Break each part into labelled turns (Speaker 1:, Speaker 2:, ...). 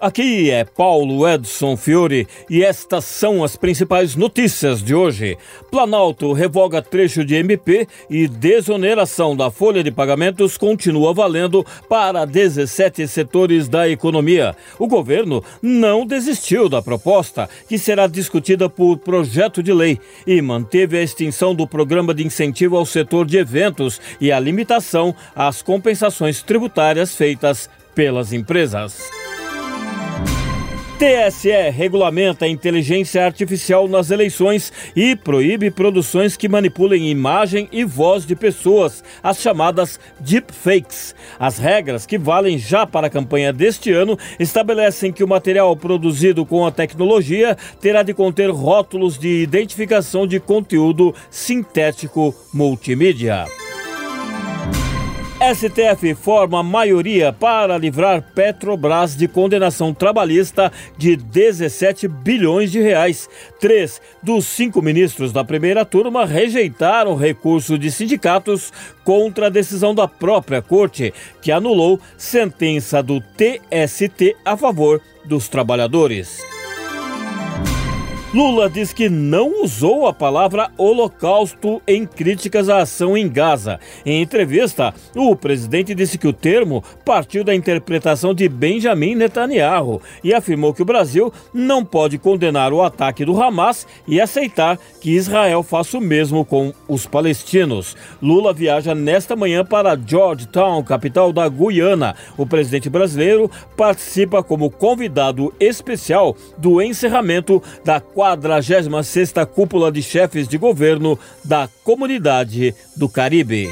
Speaker 1: Aqui é Paulo Edson Fiore e estas são as principais notícias de hoje. Planalto revoga trecho de MP e desoneração da folha de pagamentos continua valendo para 17 setores da economia. O governo não desistiu da proposta, que será discutida por projeto de lei, e manteve a extinção do programa de incentivo ao setor de eventos e a limitação às compensações tributárias feitas pelas empresas. TSE regulamenta a inteligência artificial nas eleições e proíbe produções que manipulem imagem e voz de pessoas, as chamadas deepfakes. As regras que valem já para a campanha deste ano estabelecem que o material produzido com a tecnologia terá de conter rótulos de identificação de conteúdo sintético multimídia. STF forma maioria para livrar Petrobras de condenação trabalhista de 17 bilhões de reais. Três dos cinco ministros da primeira turma rejeitaram recurso de sindicatos contra a decisão da própria corte, que anulou sentença do TST a favor dos trabalhadores. Lula diz que não usou a palavra holocausto em críticas à ação em Gaza. Em entrevista, o presidente disse que o termo partiu da interpretação de Benjamin Netanyahu e afirmou que o Brasil não pode condenar o ataque do Hamas e aceitar que Israel faça o mesmo com os palestinos. Lula viaja nesta manhã para Georgetown, capital da Guiana. O presidente brasileiro participa como convidado especial do encerramento da 46ª Cúpula de Chefes de Governo da Comunidade do Caribe.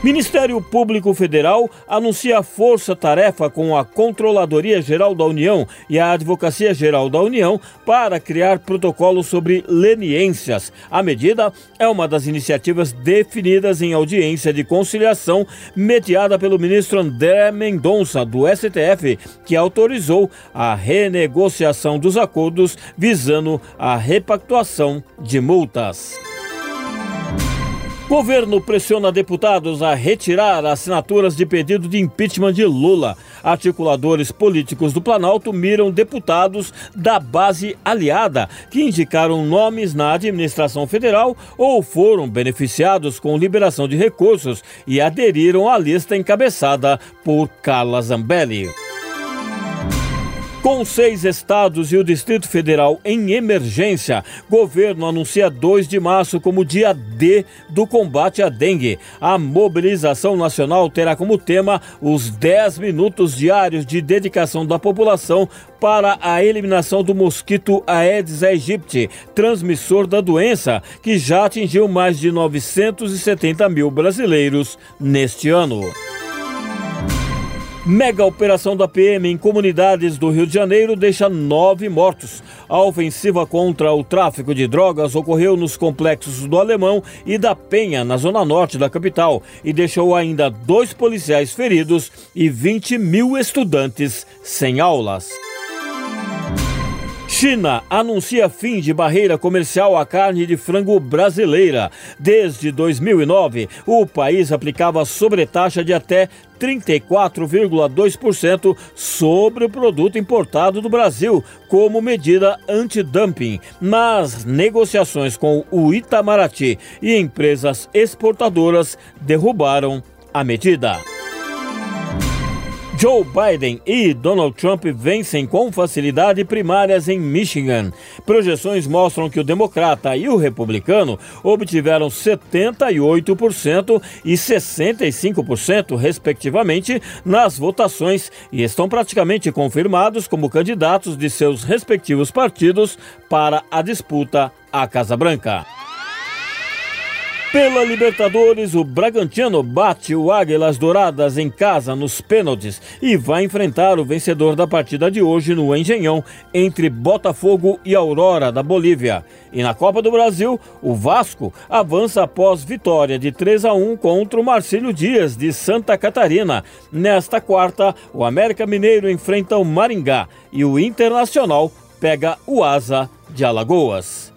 Speaker 1: Ministério Público Federal anuncia força-tarefa com a Controladoria Geral da União e a Advocacia Geral da União para criar protocolos sobre leniências. A medida é uma das iniciativas definidas em audiência de conciliação mediada pelo ministro André Mendonça, do STF, que autorizou a renegociação dos acordos visando a repactuação de multas. Governo pressiona deputados a retirar assinaturas de pedido de impeachment de Lula. Articuladores políticos do Planalto miram deputados da base aliada que indicaram nomes na administração federal ou foram beneficiados com liberação de recursos e aderiram à lista encabeçada por Carla Zambelli. Com seis estados e o Distrito Federal em emergência, governo anuncia 2 de março como dia D do combate à dengue. A mobilização nacional terá como tema os 10 minutos diários de dedicação da população para a eliminação do mosquito Aedes aegypti, transmissor da doença, que já atingiu mais de 970 mil brasileiros neste ano. Mega operação da PM em comunidades do Rio de Janeiro deixa nove mortos. A ofensiva contra o tráfico de drogas ocorreu nos complexos do Alemão e da Penha, na zona norte da capital, e deixou ainda dois policiais feridos e 20 mil estudantes sem aulas. China anuncia fim de barreira comercial à carne de frango brasileira. Desde 2009, o país aplicava sobretaxa de até 34,2% sobre o produto importado do Brasil, como medida antidumping. Nas negociações com o Itamaraty e empresas exportadoras derrubaram a medida. Joe Biden e Donald Trump vencem com facilidade primárias em Michigan. Projeções mostram que o democrata e o republicano obtiveram 78% e 65%, respectivamente, nas votações e estão praticamente confirmados como candidatos de seus respectivos partidos para a disputa à Casa Branca. Pela Libertadores, o Bragantino bate o Águilas Douradas em casa nos pênaltis e vai enfrentar o vencedor da partida de hoje no Engenhão entre Botafogo e Aurora da Bolívia. E na Copa do Brasil, o Vasco avança após vitória de 3 a 1 contra o Marcílio Dias de Santa Catarina. Nesta quarta, o América Mineiro enfrenta o Maringá e o Internacional pega o Asa de Alagoas.